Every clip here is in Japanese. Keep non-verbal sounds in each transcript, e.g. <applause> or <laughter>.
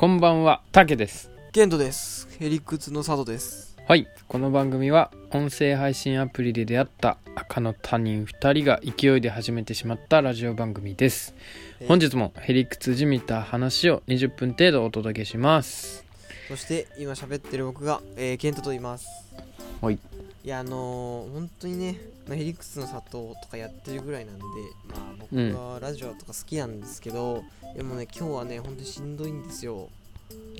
こんばんは、たけです。ケントです。ヘリクツの佐藤です。はい、この番組は音声配信アプリで出会った赤の他人2人が勢いで始めてしまったラジオ番組です。本日もヘリクツじみた話を20分程度お届けします。そして今喋ってる僕が、えー、ケントと言います。はい。いやあのー、本当にね、まあ、ヘリクツの佐藤とかやってるぐらいなんで、まあうん僕はラジオとか好きなんですけど、でもね、今日はね、本当にしんどいんですよ。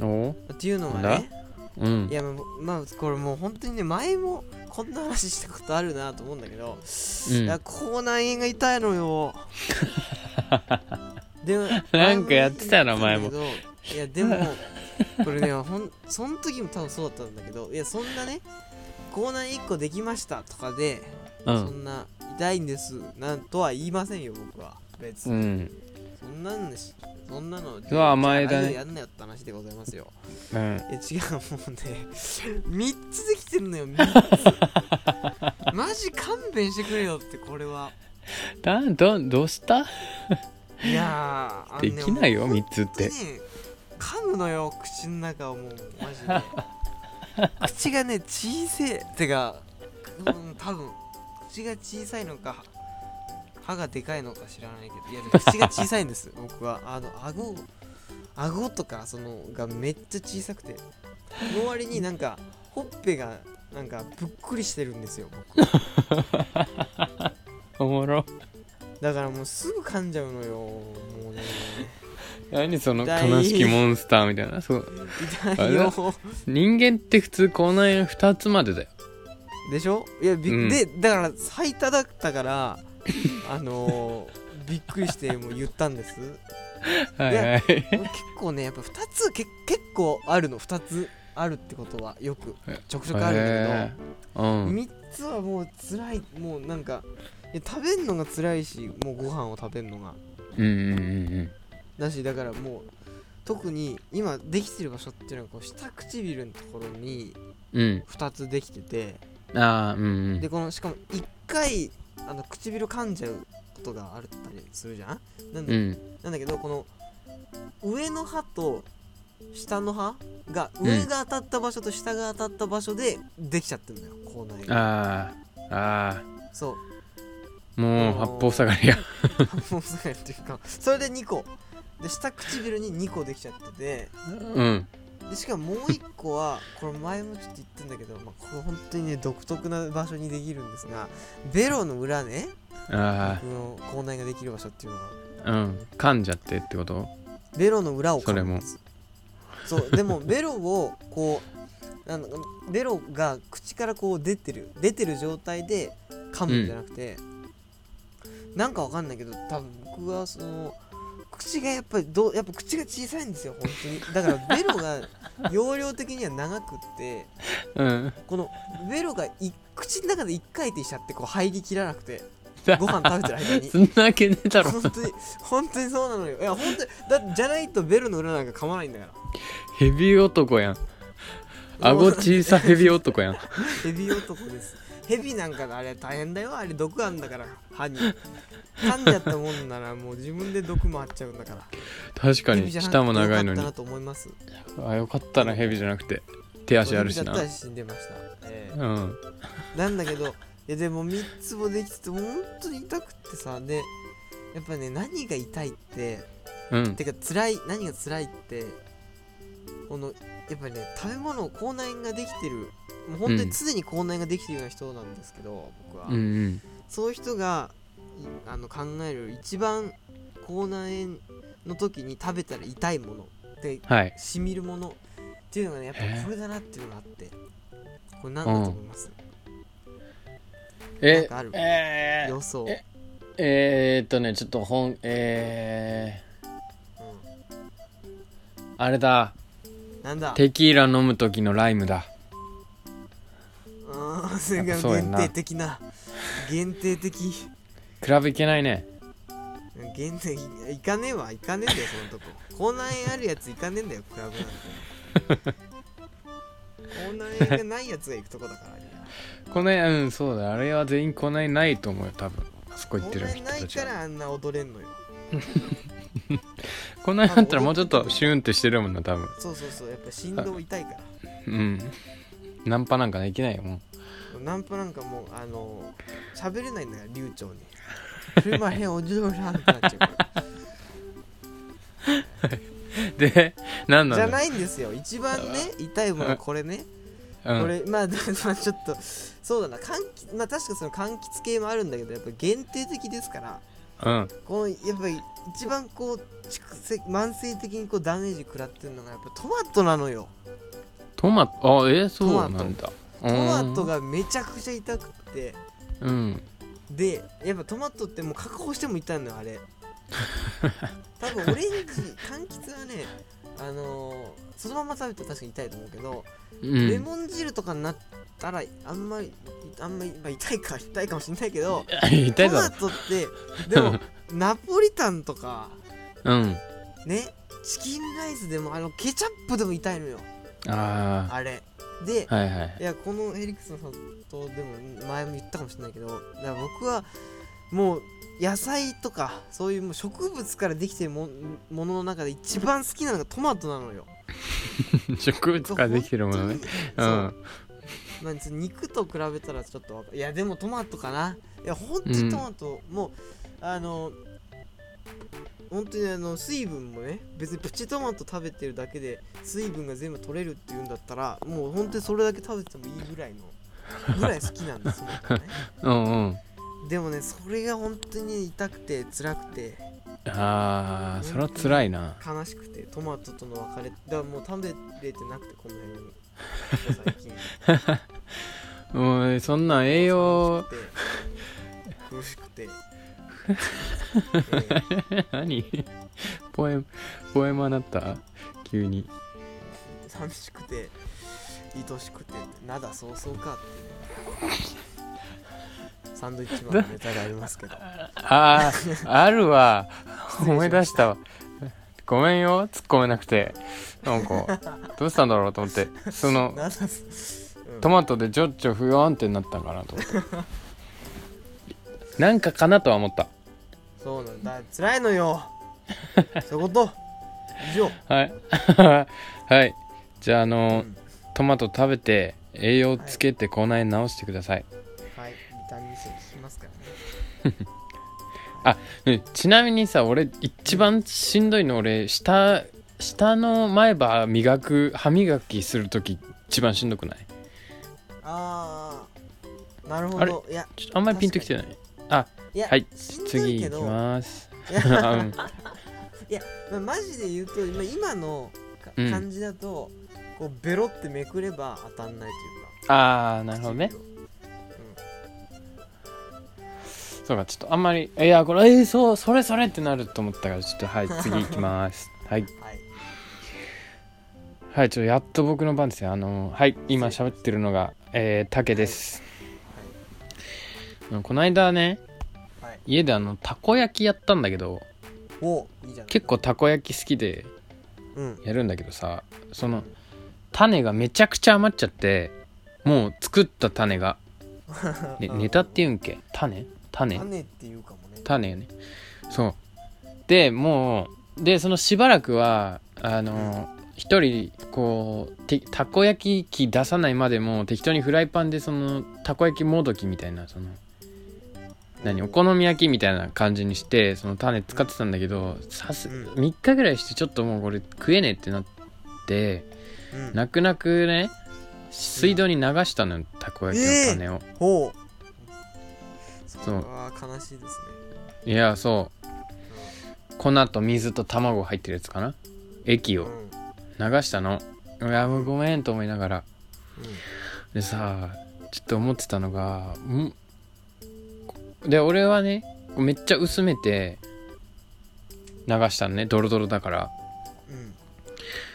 おっていうのがなんね、うんい。やまあまあこれもう本当にね、前もこんな話したことあるなと思うんだけど、うんいや、口内炎が痛いのよ。<laughs> でもなんかやってたな前もいやでもこれねほんその時も多分そうだったんだけどいやそんなね口内炎1個できましたとかで、うん。そんな痛いんですなんとは言いませんよ僕は。別に、うん。そんなんです。そんなのうわ甘えだねやんなよって話でございますよ。うん。え違うもうね3つできてるのよ3つ。<laughs> マジ勘弁してくれよってこれは。だどどうした？いや <laughs> ねできないよ、もう3つって。ね噛むのよ口の中をもうマジで <laughs> 口がね小せえてかうん多分口が小さいのか歯がでかいのか知らないけどいやでも口が小さいんです <laughs> 僕は。あの顎顎とかそのがめっちゃ小さくて。その割になんかほっぺがなんかぷっくりしてるんですよ僕。<laughs> おもろ。だからもうすぐ噛んじゃうのよもうね何その悲しきモンスターみたいな？そう。人間って普通口内炎2つまでだよ。でしょ？いやび、うん。でだから最多だったから <laughs> あのー、びっくりしてもう言ったんです。<laughs> はいはい。結構ねやっぱ2つけ結構あるの。2つあるってことはよくちょくちょくあるんだへー。うん。けど、3つはもう辛い。もうなんかいや食べんのが辛いしもうご飯を食べんのが。うんうんうんだしだからもう特に今できてる場所っていうのはこう下唇のところにうん。うん。2つできててああ、うんうん。でこのしかも1回あの唇噛んじゃうことがあったりするじゃん？なんで、うん。なんだけどこの上の歯と下の歯がうん上が当たった場所と下が当たった場所でできちゃってるのよ口内炎ああ、ああ。そうもう八方塞がりや。もうそうやっていうかそれで2個で下唇に2個できちゃってて。うん。でしかももう1個はこれ前もちょっと言ってんだけど、まあ、これ本当にね独特な場所にできるんですがベロの裏ねあ僕の口内ができる場所っていうのが。あ、うん。噛んじゃってってこと？ベロの裏を噛むんです。そう。でもベロをこうベロが口からこう出てる出てる状態で噛むんじゃなくて、なんかわかんないけど多分僕はその口がやっぱりどうやっぱ口が小さいんですよ本当にだからベロが容量的には長くってうん。このベロがい口の中で一回転しちゃってこう入りきらなくて <laughs> ご飯食べてる間にそんなわけねえだろ。本当に本当にそうなのよいや本当にだじゃないとベロの裏なんか噛まないんだからヘビ男やん。顎小さヘビ男やん。ヘビ男ですヘビなんかあれ大変だよあれ毒あんだから歯に噛んじゃったもんならもう自分で毒回っちゃうんだから確かに、舌も長いのによかったな。と思いますあ、よかったな、ヘビじゃなくて。手足あるしなだった。ら死んでました、ええうん。なんだけどいやでも3つもできてて本当に痛くってさでやっぱね何が痛いってうん。てか辛い何が辛いってこのやっぱりね食べ物口内炎ができてる。もう本当に常に口内炎ができてるような人なんですけど、僕は、うんうん。そういう人がいあの考える一番口内炎の時に食べたら痛いものではい。しみるものっていうのがねやっぱこれだなっていうのがあって。これ何だと思います、なんえかある、えー。予想、ええー、っとね、ちょっと本、えー、あれだ。うん、なんだ？テキーラ飲む時のライムだ。あーそれが限定的な限定的比べいけないね。限定いかねえわいかねえんだよそのとこ口内炎あるやついかねえんだよクラブなんて口内炎がないやつが行くとこだからこのうん、そうだ。あれは全員こないないと思うよ、多分。あそこ行ってる人たちは。からあんな踊れんのよ <laughs> こんなになったらもうちょっとシューンってしてるもんな多分。そうそうそうやっぱ振動痛いから。うん。ナンパなんかできないよもナンパなんかもうあの喋れないんだから流暢に。すいませんお嬢さんってなっちゃうから。う <laughs> で何なんだじゃないんですよ。一番ね痛いものはこれね、うん、これまあで <laughs> まあちょっとそうだな。柑橘まあ確かその柑橘系もあるんだけどやっぱ限定的ですから。うん。このやっぱり一番こう蓄積慢性的にこうダメージ食らってるのがやっぱトマトなのよ。トマト？あえそうなんだ。トマト。がめちゃくちゃ痛くって。うん。でやっぱトマトってもう確保しても痛いのよあれ。<laughs> 多分オレンジ柑橘はねあのーそのまま食べたら確かに痛いと思うけど、うん。レモン汁とかになったらあんまりあんまり、まあ、痛いか痛いかもしれないけど <laughs> 痛いトマだトってでも <laughs> ナポリタンとかろうん。ねチキンライスでもあのケチャップでも痛いのよ。ああれ。であはいはい。いやこのヘリクスの里でも前も言ったかもしれないけどだから僕はもう野菜とかそういうもう植物からできてるもものの中で一番好きなのがトマトなのよ。<laughs> 植物からできてるものね。う。んまあ、肉と比べたらちょっといやでもトマトかな。いやほんとにトマト、もうあの本当にあの水分もね別にプチトマト食べてるだけで水分が全部取れるっていうんだったらもう本当にそれだけ食べてもいいぐらいのぐらい好きなんです本当ね。<laughs> うんうん。でもねそれが本当に痛くて辛くて。ああそれは辛いな。悲しくてトマトとの別れだからもう食べれてなくてこの辺に最近。もうそんな栄養苦しくて。何？ポエムポエマーなった？急に。寂しくて愛しくてなだそうそうかって。サンドイッチマンのネタがありますけど。<laughs> あああるわ。思い出したわごめんよ。突っ込めなくて。なんか <laughs> どうしたんだろうと思って。そのトマトでちょっちょ不安ってなったんかなと思って。<laughs> なんかかなとは思った。そうなんだ。辛いのよ。<laughs> そういうこと。以上。はい。はい。じゃああの、うん。トマト食べて栄養つけて口内炎治してください、はい。ビタミン C 効きますからねうんちなみにさ俺一番しんどいの俺下下の前歯磨く歯磨きするとき一番しんどくない？ああなるほあれ？どいやちょっとあんまりピンときてない？いやはい次いきます。いや <laughs> まあ、マジで言うと今今のかうん。感じだと、こうベロってめくれば当たんないというあーかなるほどねそうかちょっとあんまりいやこれえー、そうそれそれってなると思ったからちょっとはい次いきます。はい。うんはい。はいちょっとやっと僕の番ですよ。あのはい今喋ってるのがえー、竹です、あのこの間ねはい。家であのたこ焼きやったんだけどおいい結構たこ焼き好きでうん。やるんだけどさその種がめちゃくちゃ余っちゃってもう作った種が、<laughs> ね、うんネタっていうんけ？種？種。種っていうかもね。種よね。そう。でもうでそのしばらくはあの一人こうてたこ焼き器出さないまでも適当にフライパンでそのたこ焼きもどきみたいなその何お好み焼きみたいな感じにしてその種使ってたんだけどさすうん。3日ぐらいしてちょっともうこれ食えねえってなってうん。泣く泣くね水道に流したのよたこ焼きの種を、それは悲しいですねいやそう。粉と水と卵入ってるやつかな？液を。うんうん流したの。いやもうごめんと思いながら。でさちょっと思ってたのがん？で俺はねめっちゃ薄めて流したのね。ドロドロだから。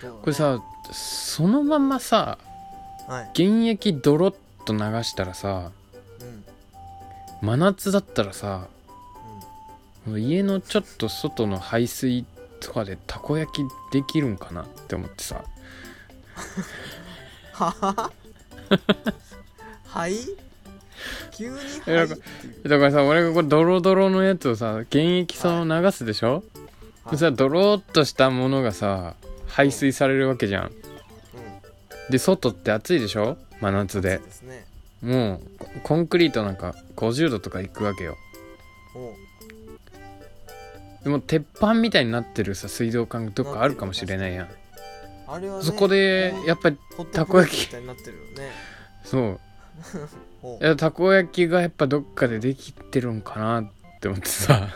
うんこれさそのままさはい。原液ドロッと流したらさうん真夏だったらさもう家のちょっと外の排水とかでたこ焼きできるんかなって思ってさ。は <laughs> ははい？急にえなんかはいだからさ俺がこれドロドロのやつをさ原液そのまま流すでしょ、はい。さドローっとしたものがさ排水されるわけじゃん。うん。で外って暑いでしょ？真夏で。ねもうココンクリートなんか50度とかいくわけよ。でも鉄板みたいになってるさ水道管どっかあるかもしれないやん。あれはねそこでやっぱりたこ焼き。そ <laughs> う。いやたこ焼きがやっぱどっかでできてるんかなって思ってさ。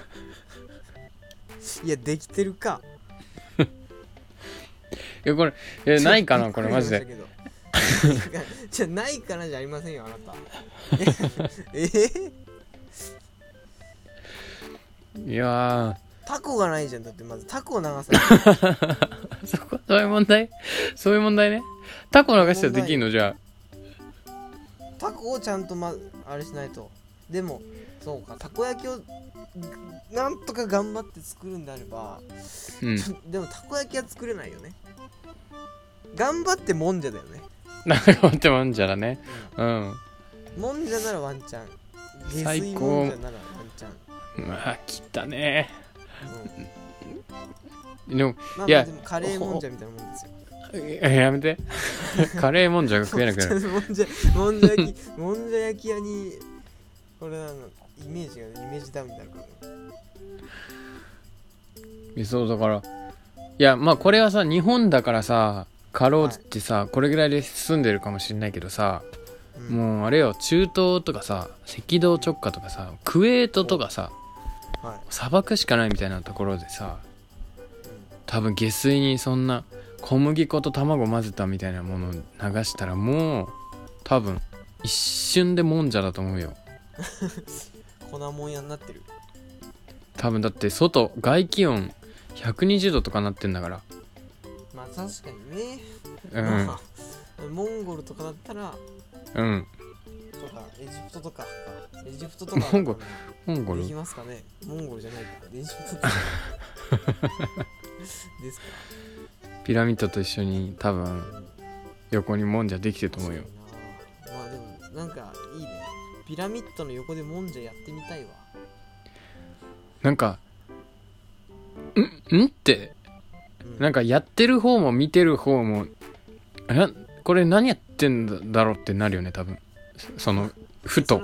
いやできてるか。<laughs> いやこれいやないかなこれマジで <laughs> じゃあないかなじゃありませんよあなた。<laughs> え？<laughs> え？いやタコがないじゃんだってまずタコを流さない。ーそこそういう問題？そういう問題ね。タコ流したらできんの？じゃタコをちゃんとまあれしないと。でもそうか。たこ焼きをなんとか頑張って作るんであればあうん。でもたこ焼きは作れないよね。頑張ってもんじゃだよね、なんか待ってもんじゃらね。うん。うん、もんじゃならワンチャン。最高もんじゃならワンチャン、まあ切ったね。うん、でもまあいやまあでもカレーもんじゃみたいなもんですよ。えやめてカレーもんじゃが食えなくなるもんじゃもんじゃ焼きもんじゃ焼き屋にこれあのイメージがイメージダウンになるからそうだからいやまあこれはさ日本だからさかろうじてさ、これぐらいで済んでるかもしれないけどさ、うん。もうあれよ中東とかさ赤道直下とかさクウェートとかさはい。砂漠しかないみたいなところでさ多分下水にそんな小麦粉と卵混ぜたみたいなものを流したらもう多分一瞬でもんじゃだと思うよ。<laughs> 粉もん屋になってる。多分だって外外気温120度とかなってんだから。まあ確かにね、うん。ま <laughs> あモンゴルとかだったらうん。とかエジプトとかかエジプトとかモンゴルモンゴル？できますかね。モンゴルじゃないかエジプトとか。<laughs> ですか。ピラミッドと一緒に多分横にもんじゃできてると思うよ。まあでもなんかいいね。ピラミッドの横でもんじゃやってみたいわ。なんかん？ん？ってうんなんかやってる方も見てる方もえこれ何やってんだろうってなるよね多分。そのふそと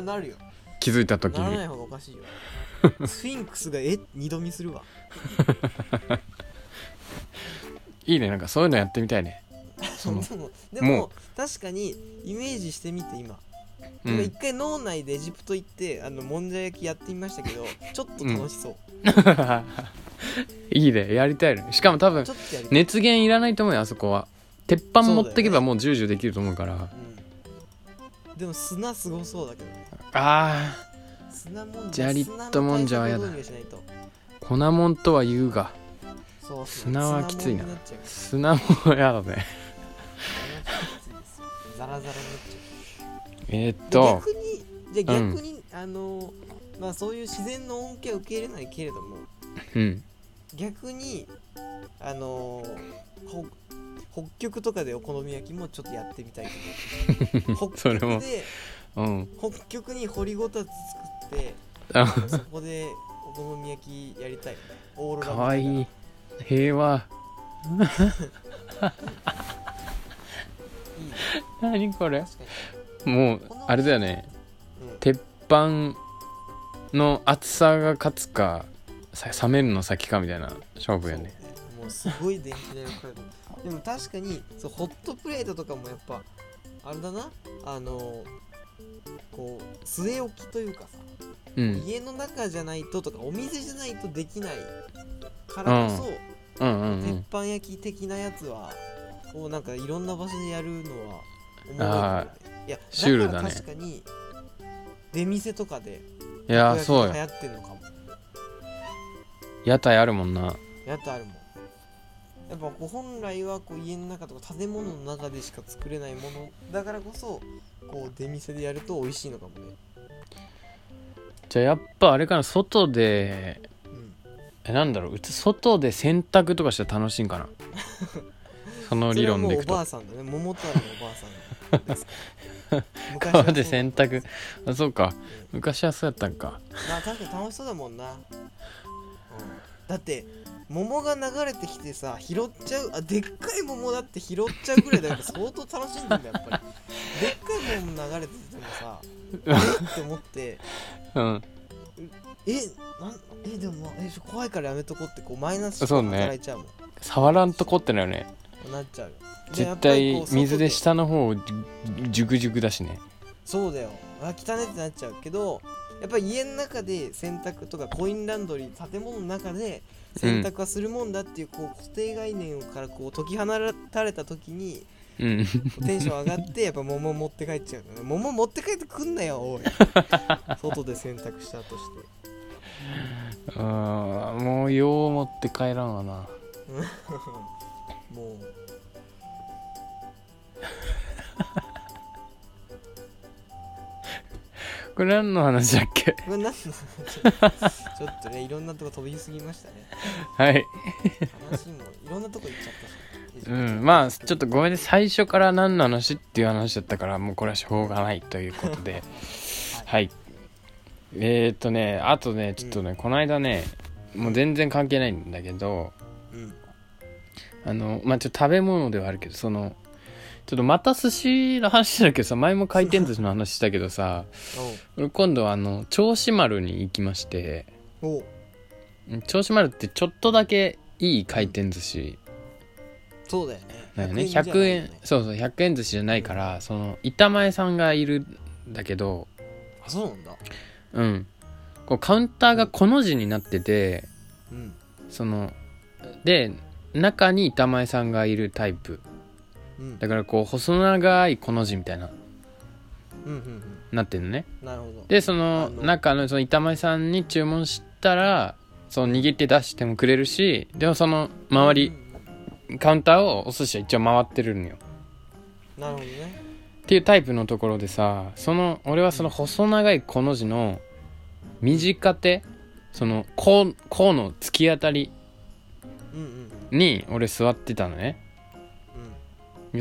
気づいた時に。ならない方がおかしいよ。スフィンクスがえ二度見するわ。<laughs> いいねなんかそういうのやってみたいね。<laughs> でも確かにイメージしてみて今。うん。回脳内でエジプト行ってあのもんじゃ焼きやってみましたけどちょっと楽しそう、<laughs> <laughs> いいねやりたいねしかも多分ちょっとやりたい、熱源いらないと思うよあそこは。鉄板持ってけばもうジュージューできると思うから。うん、でも砂すごそうだけどね。あ砂もんジャリッともんじゃはやだ砂の対策をどうにかしないと。ー粉もんとは言うが砂はきついな。砂もんになっちゃう砂もやだね。砂はきついです。よザラザラになっちゃう。えー、っでと逆にじゃあ逆に、あのまあそういう自然の恩恵を受け入れないけれどもうん。逆にあのほ北極とかでお好み焼きもちょっとやってみたい <laughs> 北それも。極でうん。北極に掘りごたつ作ってあ。そこでお好み焼きやりたい。オーロラかわい見い。平和。いいね。何これ？もうあれだよね。うん。鉄板の厚さが勝つかさ冷めるの先かみたいな勝負よね。もうすごい電気代がかかる。でも確かにそうホットプレートとかもやっぱあれだな。あのこう据え置きというかさ、うん。家の中じゃないととかお店じゃないとできないからこそ、うん。うんう鉄ん。板焼き的なやつはこうなんかいろんな場所でやるのはおもろいやシュールだね。確かに出店とかでいやそうよ。流行ってんのかも屋台あるもんな。やっとあるもん。やっぱこう本来はこう家の中とか建物の中でしか作れないもの。だからこそこう出店でやると美味しいのかもね。じゃあやっぱあれかな外でうん。えなんだろう。うち外で洗濯とかしたら楽しいんかな。<laughs> その理論でいくと。おばあさんだね。桃太郎のおばあさん川 <laughs> で洗濯。あそうか。昔はそうやったんか。まあ確かに楽しそうだもんな、うん、だって桃が流れてきてさ拾っちゃうあでっかい桃だって拾っちゃうぐらいだから <laughs> 相当楽しんでんだよやっぱり。<laughs> でっかい桃流れててもさ <laughs> え？って思って。うん。え？なんえでもえ怖いからやめとこうってこうマイナスそうね。働いちゃうもん。触らんとこってなよね。なっちゃう絶対水で外下の方ジュクジュクだしね。そうだよ。あ汚ねってなっちゃうけどやっぱり家の中で洗濯とかコインランドリー建物の中で洗濯はするもんだっていうこう固定概念からこう解き放たれた時にうん。テンション上がってやっぱ桃持って帰っちゃうのね。桃持って帰ってくんなよおい。<laughs> 外で洗濯したとして。あーもうよう持って帰らんわな。<laughs> もうこれ何の話だっけ？これ何のちょ <laughs> ちょっとねいろんなとこ飛びすぎましたね。はい。話もいろんなとこ行っちゃったし。うんまあちょっとごめんね最初から何の話っていう話だったからもうこれはしょうがないということで。<laughs> はい。えー、っとねあとねちょっとね、この間ねもう全然関係ないんだけどうん。あのまあちょっと食べ物ではあるけどそのちょっとまた寿司の話だけどさ前も回転寿司の話したけどさ俺今度あの銚子丸に行きまして銚子丸ってちょっとだけいい回転寿司。そうだよね。だよねじゃない100円そうそう100円寿司じゃないからその板前さんがいるんだけどあそうなんだ。うん。こうカウンターがこの字になっててうん。そので中に板前さんがいるタイプうん。だからこう細長いこの字みたいな。うんうんうん。なってるのね。なるほど。でその中のその板前さんに注文したらその握って出してもくれるしでもその周りカウンターをお寿司は一応回ってるのよ。なるほどね。っていうタイプのところでさその俺はその細長いこの字の短手そのこうこうの突き当たりうんうんに俺座ってたのね。で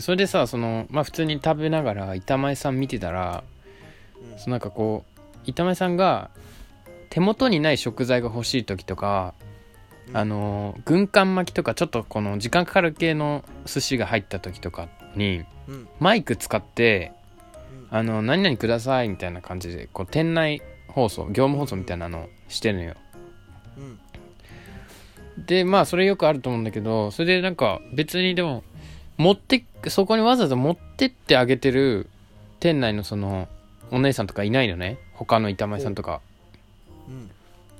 それでさそのまあ普通に食べながら板前さん見てたらうん。うんそのなんかこう板前さんが手元にない食材が欲しい時とか、うん。あのー軍艦巻きとかちょっとこの時間かかる系の寿司が入った時とかにうん。マイク使ってうん。あの何々くださいみたいな感じでこう店内放送業務放送みたいなのをしてるのよ。うん。でまあそれよくあると思うんだけどそれでなんか別にでも持ってそこにわざわざ持ってってあげてる店内のそのお姉さんとかいないのね。他の板前さんとか。うん。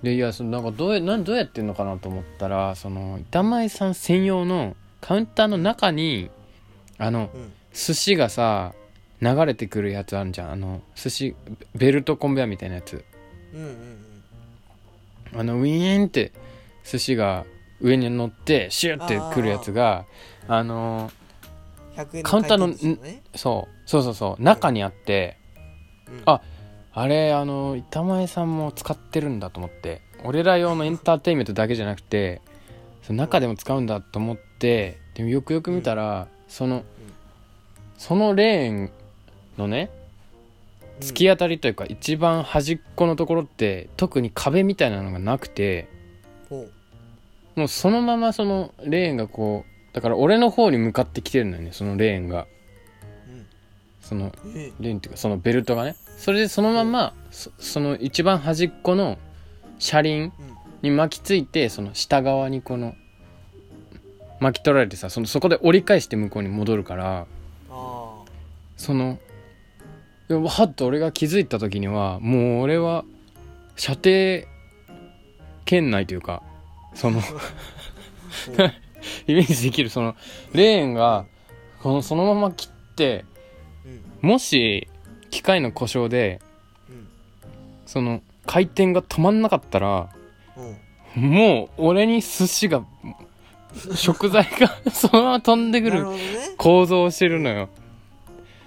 でいやそのなんかどうやなんどうやってんのかなと思ったらその板前さん専用のカウンターの中にあのうん。寿司がさ流れてくるやつあるじゃん。あの寿司ベルトコンベヤーみたいなやつ。うんうんあのウィーンって寿司が上に乗ってシュッてくるやつがあの100円カウンターのそう。そうそうそう。中にあってうん。ああれあの板前さんも使ってるんだと思って。俺ら用のエンターテインメントだけじゃなくてその中でも使うんだと思ってでもよくよく見たら、そのそのレーンのね突き当たりというか一番端っこのところって特に壁みたいなのがなくてもうそのままそのレーンがこうだから俺の方に向かってきてるのよねそのレーンが。そのうんえ。レーンっていうかそのベルトがね。それでそのままそその一番端っこの車輪うん。に巻きついてその下側にこの巻き取られてさそのそこで折り返して向こうに戻るからあそのいやはっと俺が気づいた時にはもう俺は射程圏内というかその <laughs> <laughs> イメージできるそのレーンがこのそのまま切ってうん。もし機械の故障でうん。その回転が止まんなかったらうん。もう俺に寿司が食材が <laughs> そのまま飛んでくる構造をしてるのよ。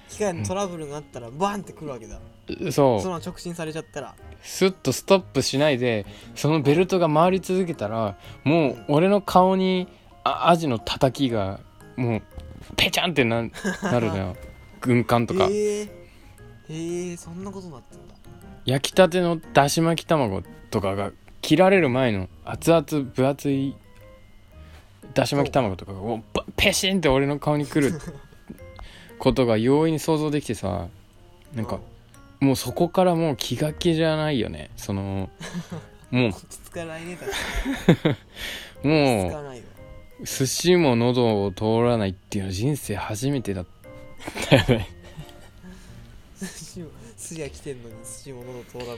機械のトラブルがあったらバンってくるわけだ。そその直進されちゃったら。うスッとストップしないでそのベルトが回り続けたらもう俺の顔にあアジのたたきがもうペチャンってななるのよ。軍艦とか。<laughs> へえへえそんなことになってんだ。焼きたてのだし巻き卵とかが効切られる前の熱々分厚いだし巻き卵とかがペシンって俺の顔に来る <laughs> ことが容易に想像できてさなんかもうそこからもう気が気じゃないよね。そのもう。もう <laughs> 寿司も喉を通らないっていうのは人生初めてだったよね。寿司も寿司が来てんのに寿司も喉通らない。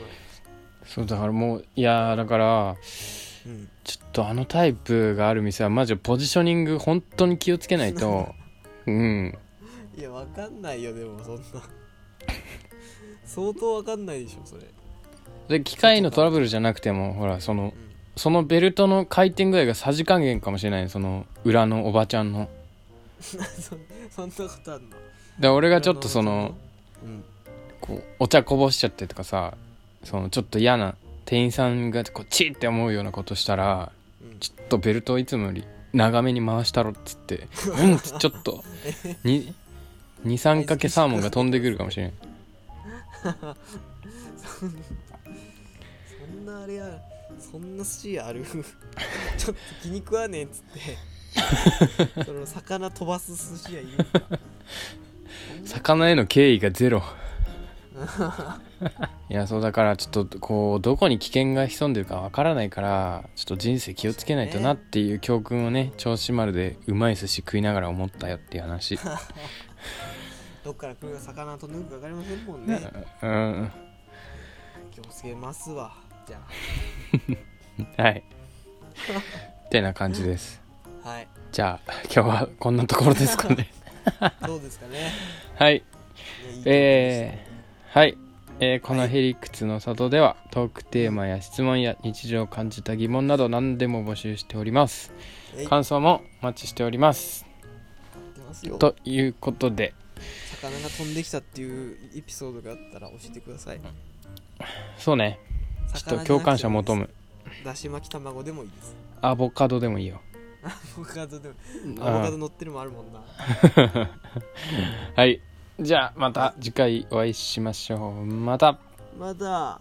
そうだからもういやーだからうん。ちょっとあのタイプがある店はマジでポジショニング本当に気をつけないと。<laughs> うん。いやわかんないよでもそんな。相当わかんないでしょそれ。で機械のトラブルじゃなくてもほらそのうんそのベルトの回転具合がさじ加減かもしれないその裏のおばちゃんの。そ <laughs> そんなことあんの？で俺がちょっとそのうん。こうお茶こぼしちゃってとかさそのちょっと嫌な店員さんがこうチーって思うようなことしたらうん。ちょっとベルトをいつもより長めに回したろっつって <laughs> うんちょっと23かけサーモンが飛んでくるかもしれない <laughs> そんなあれやそんな寿司屋ある？<laughs> ちょっと気に食わねえっつって。<laughs> その魚飛ばす寿司屋いる。魚への敬意がゼロ。<laughs> いやそうだからちょっとこうどこに危険が潜んでるかわからないからちょっと人生気をつけないとなっていう教訓をね銚子丸でうまい寿司食いながら思ったよっていう話。どっから来るか魚飛んでくるか分かりませんもんね。うん。気をつけますわじゃ <laughs> はい。ってな感じです。あはい。じゃあ今日はこんなところですかね。<laughs> どうですかね。はい。えー、はい、えーこのヘリクツの里ではトークテーマや質問や日常を感じた疑問など何でも募集しております。感想もお待ちしております。ということで。魚が飛んできたっていうエピソードがあったら教えてください。そうねちょっと共感者求む。だし巻き卵でもいいです。アボカドでもいいよ。アボカドでもアボあカド乗ってるもあるもんな。<laughs> はい。じゃあまた次回お会いしましょう。また。まだ